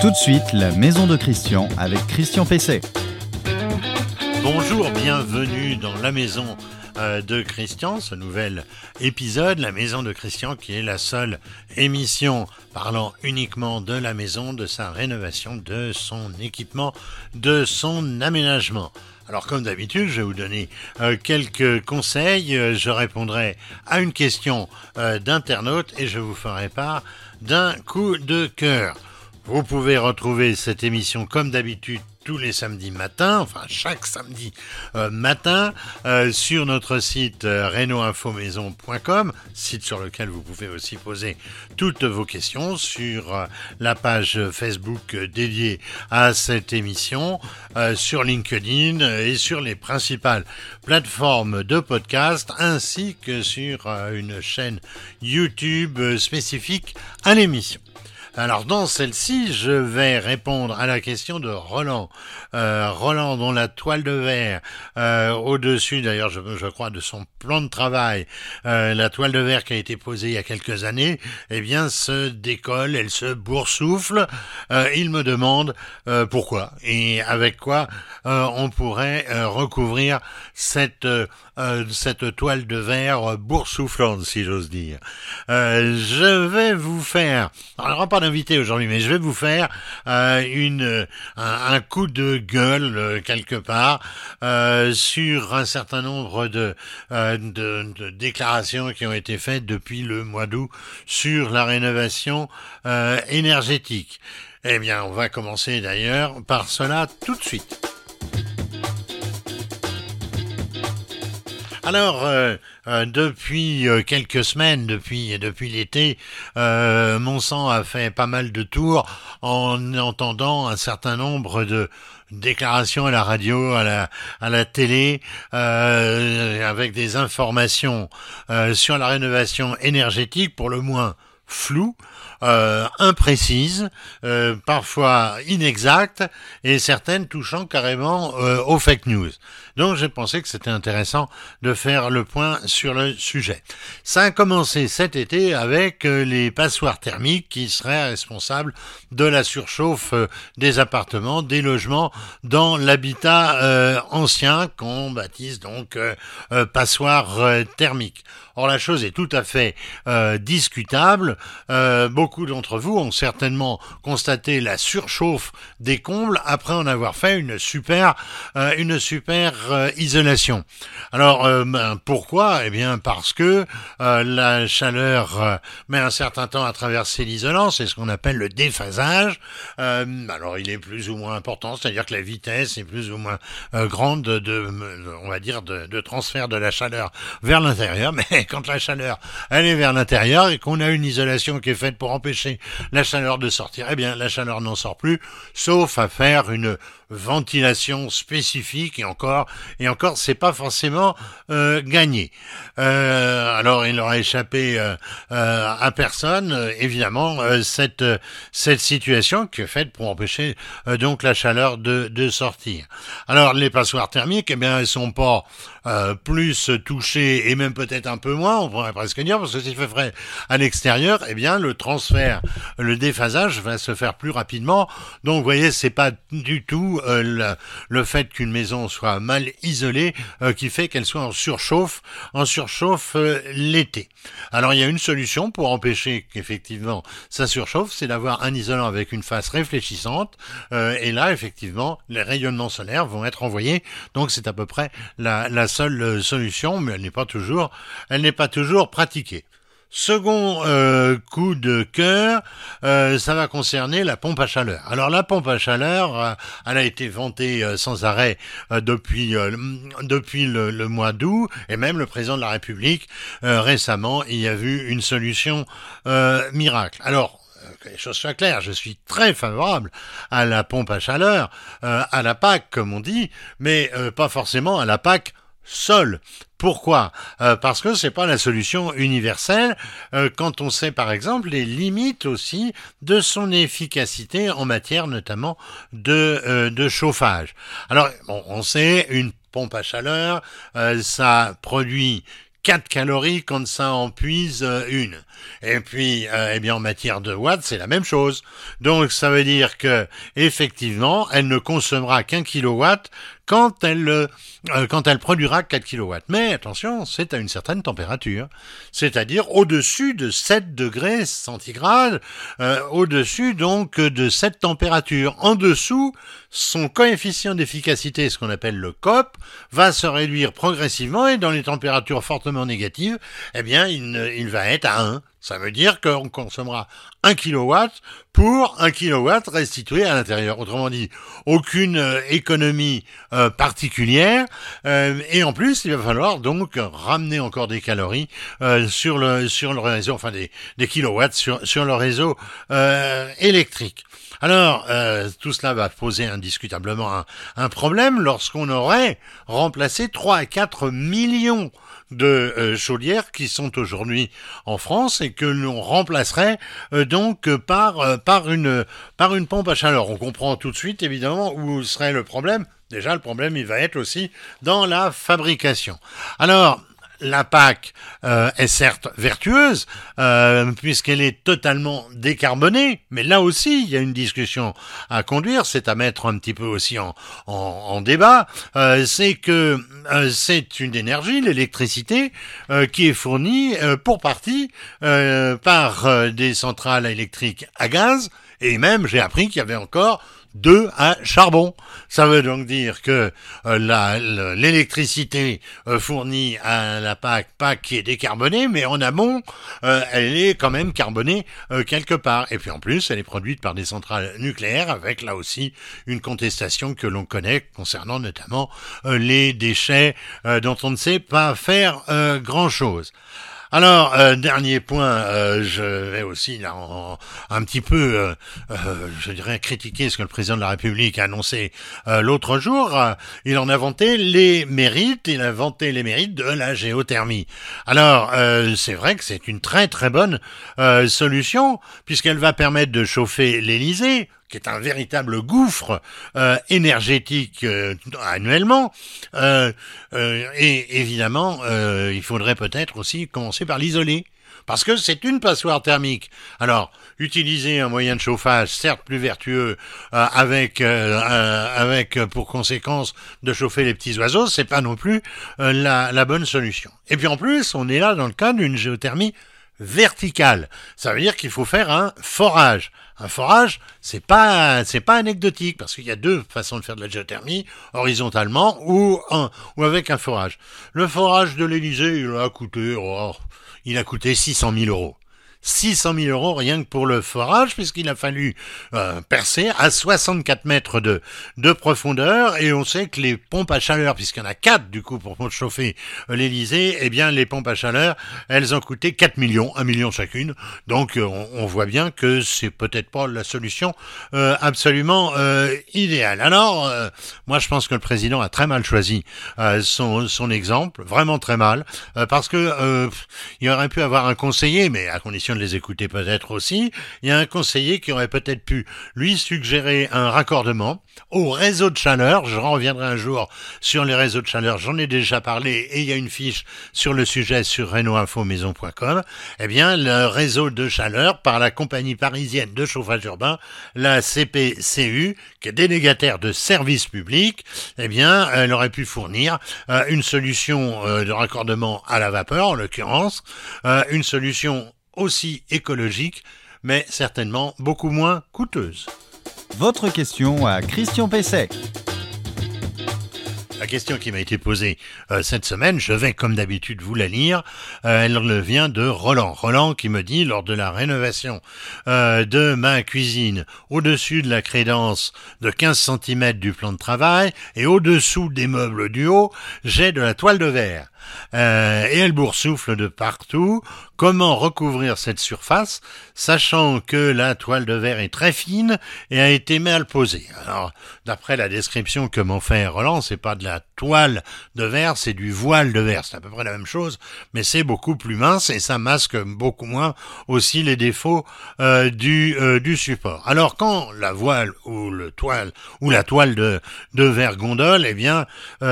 Tout de suite, la maison de Christian avec Christian Pesset. Bonjour, bienvenue dans la maison euh, de Christian, ce nouvel épisode, la maison de Christian qui est la seule émission parlant uniquement de la maison, de sa rénovation, de son équipement, de son aménagement. Alors comme d'habitude, je vais vous donner euh, quelques conseils, euh, je répondrai à une question d'internaute et je vous ferai part d'un coup de cœur. Vous pouvez retrouver cette émission comme d'habitude tous les samedis matins, enfin chaque samedi euh, matin, euh, sur notre site euh, renoinfomaison.com, site sur lequel vous pouvez aussi poser toutes vos questions, sur la page Facebook dédiée à cette émission, sur LinkedIn et sur les principales plateformes de podcast, ainsi que sur une chaîne YouTube spécifique à l'émission. Alors dans celle-ci, je vais répondre à la question de Roland. Euh, Roland dont la toile de verre euh, au-dessus, d'ailleurs je, je, crois, de son plan de travail, euh, la toile de verre qui a été posée il y a quelques années, eh bien se décolle, elle se boursoufle. il me demande pourquoi et avec quoi on pourrait recouvrir cette cette toile de verre boursouflante, si j'ose dire. je vais vous faire, alors pas invité aujourd'hui, mais je vais vous faire euh, une un, coup de gueule euh, quelque part euh, sur un certain nombre de, de, de, déclarations qui ont été faites depuis le mois d'août sur la rénovation énergétique. Eh bien, on va commencer d'ailleurs par cela tout de suite. Alors, euh, euh, depuis euh, quelques semaines, depuis depuis l'été, mon sang a fait pas mal de tours en entendant un certain nombre de déclarations à la radio, à la à la télé, avec des informations sur la rénovation énergétique, pour le moins floues euh, imprécises, euh, parfois inexactes, et certaines touchant carrément euh, aux fake news. Donc j'ai pensé que c'était intéressant de faire le point sur le sujet. Ça a commencé cet été avec euh, les passoires thermiques qui seraient responsables de la surchauffe euh, des appartements, des logements dans l'habitat ancien qu'on baptise donc passoire thermique. Or la chose est tout à fait discutable. D'entre vous ont certainement constaté la surchauffe des combles après en avoir fait une super, une super euh, isolation. Alors euh, ben, pourquoi? Eh bien parce que euh, la chaleur met un certain temps à traverser l'isolant, c'est ce qu'on appelle le déphasage. alors il est plus ou moins important, c'est-à-dire que la vitesse est plus ou moins grande de, on va dire, de, transfert de la chaleur vers l'intérieur. Mais quand la chaleur elle est vers l'intérieur et qu'on a une isolation qui est faite pour empêcher la chaleur de sortir, eh bien la chaleur n'en sort plus, sauf à faire une ventilation spécifique et encore et encore c'est pas forcément euh, gagné. Euh, alors il aura échappé euh, à personne évidemment cette cette situation qui est faite pour empêcher donc la chaleur de, de sortir. Alors les passoires thermiques eh bien elles sont pas plus touchées et même peut-être un peu moins on pourrait presque dire parce que s'il fait frais à l'extérieur eh bien le le déphasage va se faire plus rapidement donc vous voyez c'est pas du tout euh, le, fait qu'une maison soit mal isolée euh, qui fait qu'elle soit en surchauffe, en surchauffe euh, l'été. Alors il y a une solution pour empêcher qu'effectivement ça surchauffe, c'est d'avoir un isolant avec une face réfléchissante. et là, effectivement, les rayonnements solaires vont être envoyés. Donc c'est à peu près la, la seule solution, mais elle n'est pas toujours, elle n'est pas toujours pratiquée. Second euh, coup de cœur, euh, ça va concerner la pompe à chaleur. Alors la pompe à chaleur, euh, elle a été vantée sans arrêt depuis depuis le, mois d'août et même le président de la République récemment il y a vu une solution miracle. Alors que les choses soient claires, je suis très favorable à la pompe à chaleur, à la PAC comme on dit, mais pas forcément à la PAC seul. Pourquoi? Euh, Parce que c'est pas la solution universelle euh, quand on sait par exemple les limites aussi de son efficacité en matière notamment de, euh, chauffage. Alors on sait une pompe à chaleur, ça produit 4 calories quand ça en puise une. Et puis, euh, eh bien, en matière de watts, c'est la même chose. Donc, ça veut dire que, effectivement, elle ne consommera qu'un kilowatt quand elle, euh, quand elle produira 4 kilowatts. Mais attention, c'est à une certaine température, c'est-à-dire au-dessus de 7 degrés centigrades, euh, au-dessus donc de cette température. En dessous, son coefficient d'efficacité, ce qu'on appelle le COP, va se réduire progressivement et dans les températures fortement négatives, eh bien, il, il va être à 1. Ça veut dire qu'on consommera 1 kW pour 1 kW restitué à l'intérieur. Autrement dit, aucune euh, économie euh, particulière. Euh, et en plus, il va falloir donc ramener encore des calories sur le sur le réseau, enfin des, des kilowatts sur sur le réseau électrique. Alors, tout cela va poser indiscutablement un, un problème lorsqu'on aurait remplacé 3 à 4 millions de euh, chaudières qui sont aujourd'hui en France et que l'on remplacerait euh, donc par euh, par une par une pompe à chaleur. On comprend tout de suite évidemment où serait le problème. Déjà, le problème, il va être aussi dans la fabrication. Alors, la PAC euh, est certes vertueuse, euh, puisqu'elle est totalement décarbonée, mais là aussi, il y a une discussion à conduire, c'est à mettre un petit peu aussi en, débat, euh, c'est que c'est une énergie, l'électricité, qui est fournie pour partie par des centrales électriques à gaz, et même j'ai appris qu'il y avait encore deux à charbon. Ça veut donc dire que euh, l'électricité euh, fournie à la PAC, PAC qui est décarbonée, mais en amont, euh, elle est quand même carbonée quelque part. Et puis en plus, elle est produite par des centrales nucléaires, avec là aussi une contestation que l'on connaît concernant notamment les déchets dont on ne sait pas faire grand-chose. Alors, euh, dernier point, euh, je vais aussi un petit peu, euh, je dirais, critiquer ce que le président de la République a annoncé l'autre jour. Il en a vanté les mérites, il a vanté les mérites de la géothermie. Alors, c'est vrai que c'est une très très bonne solution, puisqu'elle va permettre de chauffer l'Élysée, qui est un véritable gouffre euh, énergétique euh, annuellement. Euh, et évidemment, il faudrait peut-être aussi commencer par l'isoler. Parce que c'est une passoire thermique. Alors, utiliser un moyen de chauffage, certes plus vertueux, avec avec pour conséquence de chauffer les petits oiseaux, c'est pas non plus la, la bonne solution. Et puis en plus, on est là dans le cas d'une géothermie verticale. Ça veut dire qu'il faut faire un forage. Un forage, c'est pas c'est pas anecdotique parce qu'il y a deux façons de faire de la géothermie, horizontalement ou ou avec un forage. Le forage de l'Elysée, a coûté oh, il a coûté 600 000 euros. 600 000 euros rien que pour le forage, puisqu'il a fallu euh, percer à 64 mètres de, de profondeur, et on sait que les pompes à chaleur, puisqu'il y en a quatre du coup pour chauffer euh, l'Elysée, eh bien les pompes à chaleur, elles ont coûté 4 millions, 1 million chacune, donc euh, on, voit bien que c'est peut-être pas la solution absolument idéale. Alors, moi je pense que le président a très mal choisi son, son exemple, vraiment très mal, parce que il aurait pu avoir un conseiller, mais à condition de les écouter peut-être aussi, il y a un conseiller qui aurait peut-être pu lui suggérer un raccordement au réseau de chaleur. Je reviendrai un jour sur les réseaux de chaleur, j'en ai déjà parlé et il y a une fiche sur le sujet sur renoinfomaison.com. Eh bien, le réseau de chaleur par la compagnie parisienne de chauffage urbain, la CPCU, qui est délégataire de services publics, eh bien, elle aurait pu fournir euh, une solution euh, de raccordement à la vapeur, en l'occurrence, euh, une solution aussi écologique, mais certainement beaucoup moins coûteuse. Votre question à Christian Pesset. La question qui m'a été posée euh, cette semaine, je vais comme d'habitude vous la lire. Euh, elle vient de Roland. Roland qui me dit lors de la rénovation euh, de ma cuisine, au-dessus de la crédence de 15 cm du plan de travail et au-dessous des meubles du haut, j'ai de la toile de verre. Euh, et elle boursoufle de partout. Comment recouvrir cette surface, sachant que la toile de verre est très fine et a été mal posée? Alors, d'après la description que m'en fait Roland, c'est pas de la toile de verre, c'est du voile de verre. C'est à peu près la même chose, mais c'est beaucoup plus mince et ça masque beaucoup moins aussi les défauts euh, du, euh, du support. Alors, quand la voile ou le toile ou la toile de, de verre gondole, eh bien,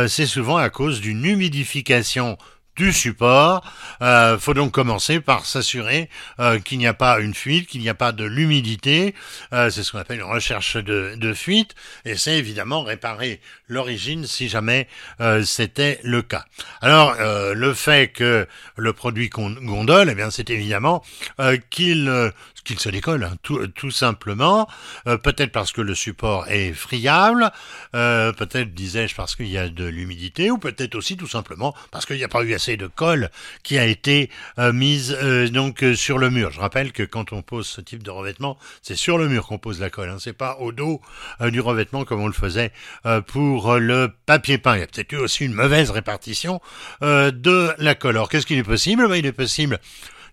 c'est souvent à cause d'une humidification du support. Euh, faut donc commencer par s'assurer euh, qu'il n'y a pas une fuite, qu'il n'y a pas de l'humidité. Euh, c'est ce qu'on appelle une recherche de, fuite. Et c'est évidemment réparer l'origine si jamais euh, c'était le cas. Alors le fait que le produit gondole, eh bien c'est évidemment qu'il qu'il se décolle, hein, tout, simplement. peut-être parce que le support est friable, peut-être disais-je parce qu'il y a de l'humidité, ou peut-être aussi tout simplement parce qu'il n'y a pas eu assez de colle qui a été mise donc sur le mur. Je rappelle que quand on pose ce type de revêtement, c'est sur le mur qu'on pose la colle, hein, c'est pas au dos du revêtement comme on le faisait pour le papier peint. Il y a peut-être eu aussi une mauvaise répartition euh, de la colle. Alors qu'est-ce qu'il est possible? Ben, Il est possible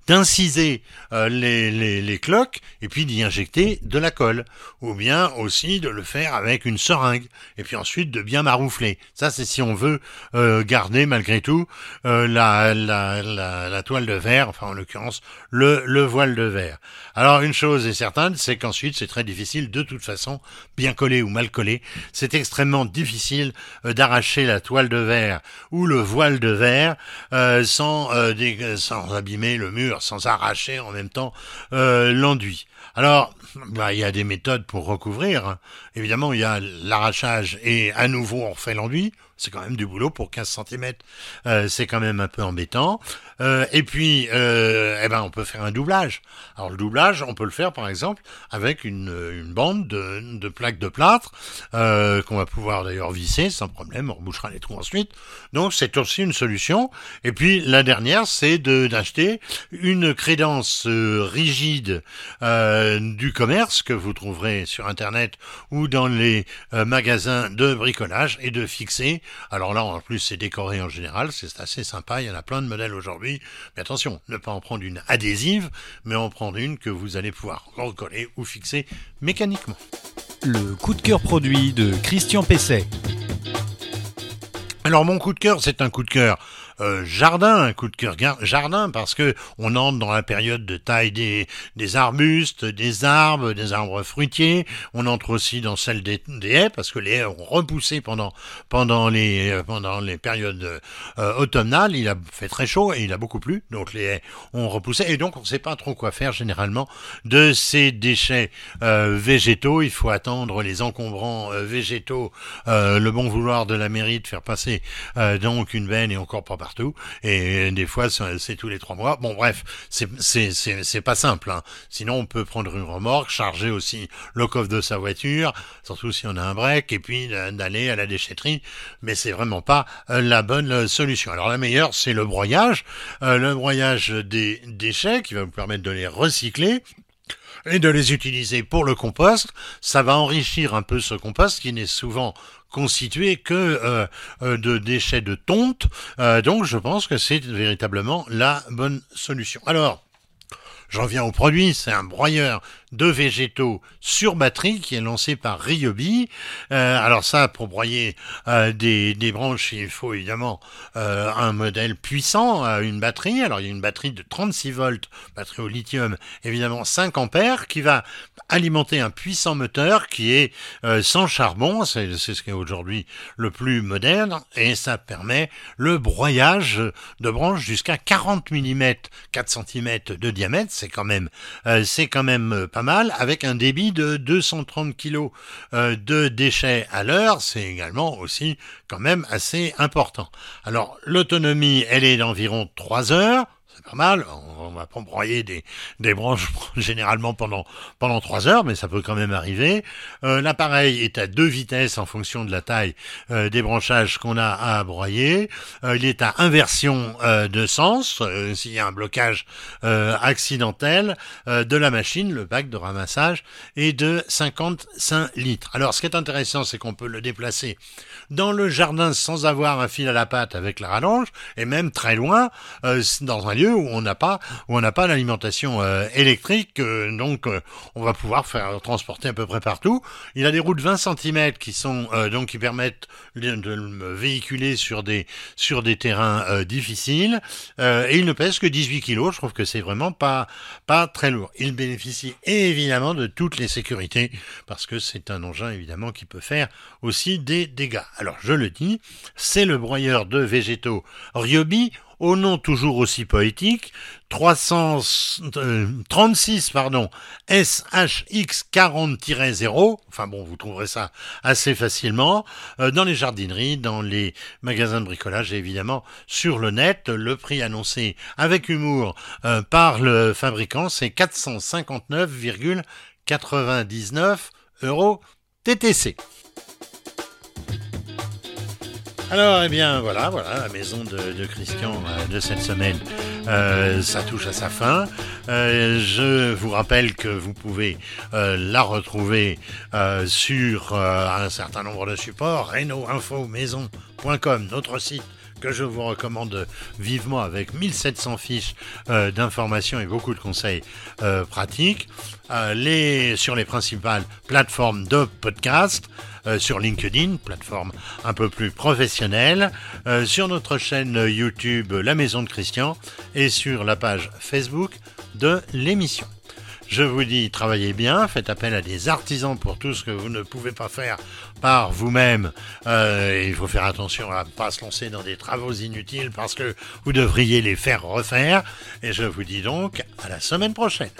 d'inciser euh, les, les, les, cloques et puis d'y injecter de la colle. Ou bien aussi de le faire avec une seringue et puis ensuite de bien maroufler. Ça c'est si on veut euh, garder malgré tout euh, la, la, la, toile de verre, enfin en l'occurrence le, le voile de verre. Alors une chose est certaine, c'est qu'ensuite c'est très difficile de toute façon, bien collé ou mal collé, c'est extrêmement difficile d'arracher la toile de verre ou le voile de verre sans, sans abîmer le mur sans arracher en même temps euh, l'enduit. Alors, bah, il y a des méthodes pour recouvrir. Évidemment, il y a l'arrachage et à nouveau on refait l'enduit. C'est quand même du boulot pour 15 cm. Euh, c'est quand même un peu embêtant. Euh, et puis, euh, eh ben, on peut faire un doublage. Alors le doublage, on peut le faire par exemple avec une, bande de, de plaques de plâtre euh, qu'on va pouvoir d'ailleurs visser sans problème. On rebouchera les trous ensuite. Donc c'est aussi une solution. Et puis la dernière, c'est d'acheter une crédence rigide du commerce que vous trouverez sur internet ou dans les magasins de bricolage et de fixer alors là, en plus, c'est décoré en général, c'est assez sympa, il y en a plein de modèles aujourd'hui. Mais attention, ne pas en prendre une adhésive, mais en prendre une que vous allez pouvoir recoller ou fixer mécaniquement. Le coup de cœur produit de Christian Pesset. Alors mon coup de cœur, c'est un coup de cœur euh, jardin, un coup de cœur jardin, parce que on entre dans la période de taille des, arbustes, des arbres, des arbres fruitiers. On entre aussi dans celle des, des haies, parce que les haies ont repoussé pendant pendant les euh, pendant les périodes euh, automnales. Il a fait très chaud et il a beaucoup plu, donc les haies ont repoussé. Et donc on ne sait pas trop quoi faire généralement de ces déchets végétaux. Il faut attendre les encombrants végétaux, le bon vouloir de la mairie de faire passer donc une veine et encore pas partout. Et des fois, c'est tous les trois mois. Bon, bref, c'est pas simple. Hein. Sinon, on peut prendre une remorque, charger aussi le coffre de sa voiture, surtout si on a un break, et puis d'aller à la déchetterie. Mais c'est vraiment pas euh, la bonne euh, solution. Alors la meilleure, c'est le broyage. Euh, le broyage des déchets qui va vous permettre de les recycler et de les utiliser pour le compost. Ça va enrichir un peu ce compost qui n'est souvent constitué que euh, euh, de déchets de tonte. Euh, donc je pense que c'est véritablement la bonne solution. Alors, J'en viens au produit, c'est un broyeur de végétaux sur batterie qui est lancé par Ryobi. Euh, alors ça, pour broyer euh, des, branches, il faut évidemment euh, un modèle puissant, une batterie. Alors il y a une batterie de 36 volts, batterie au lithium, évidemment 5 ampères, qui va alimenter un puissant moteur qui est sans charbon, c'est ce qui est aujourd'hui le plus moderne, et ça permet le broyage de branches jusqu'à 40 mm, 4 cm de diamètre c'est quand même, c'est quand même mal, avec un débit de 230 kg de déchets à l'heure, c'est également aussi quand même assez important. Alors l'autonomie, elle est d'environ 3 heures, c'est pas mal. On, va pas broyer des, branches généralement pendant pendant trois heures, mais ça peut quand même arriver. Euh, L'appareil est à deux vitesses en fonction de la taille euh, des branchages qu'on a à broyer. Euh, il est à inversion de sens s'il y a un blocage accidentel de la machine. Le bac de ramassage est de 55 litres. Alors, ce qui est intéressant, c'est qu'on peut le déplacer dans le jardin sans avoir un fil à la patte avec la rallonge, et même très loin dans un où on n'a pas où on n'a pas l'alimentation euh, électrique, euh, donc euh, on va pouvoir faire transporter à peu près partout. Il a des roues de 20 cm qui sont donc qui permettent de, de, le véhiculer sur des sur des terrains difficiles et il ne pèse que 18 kg. Je trouve que c'est vraiment pas pas très lourd. Il bénéficie évidemment de toutes les sécurités parce que c'est un engin évidemment qui peut faire aussi des dégâts. Alors je le dis, c'est le broyeur de végétaux Ryobi au nom toujours aussi poétique, 336 euh, pardon, SHX40-0, enfin bon, vous trouverez ça assez facilement, euh, dans les jardineries, dans les magasins de bricolage et évidemment sur le net. Le prix annoncé avec humour euh, par le fabricant, c'est 459,99 euros TTC. Alors, eh bien, voilà, voilà, la maison de, Christian euh, de cette semaine, euh, ça touche à sa fin. Euh, je vous rappelle que vous pouvez la retrouver sur un certain nombre de supports, reno-info-maison.com, notre site que je vous recommande vivement avec 1700 fiches d'informations et beaucoup de conseils pratiques. les, sur les principales plateformes de podcast. Euh, sur LinkedIn, plateforme un peu plus professionnelle, euh, sur notre chaîne YouTube La Maison de Christian et sur la page Facebook de l'émission. Je vous dis, travaillez bien, faites appel à des artisans pour tout ce que vous ne pouvez pas faire par vous-même. Euh, il faut faire attention à ne pas se lancer dans des travaux inutiles parce que vous devriez les faire refaire. Et je vous dis donc à la semaine prochaine.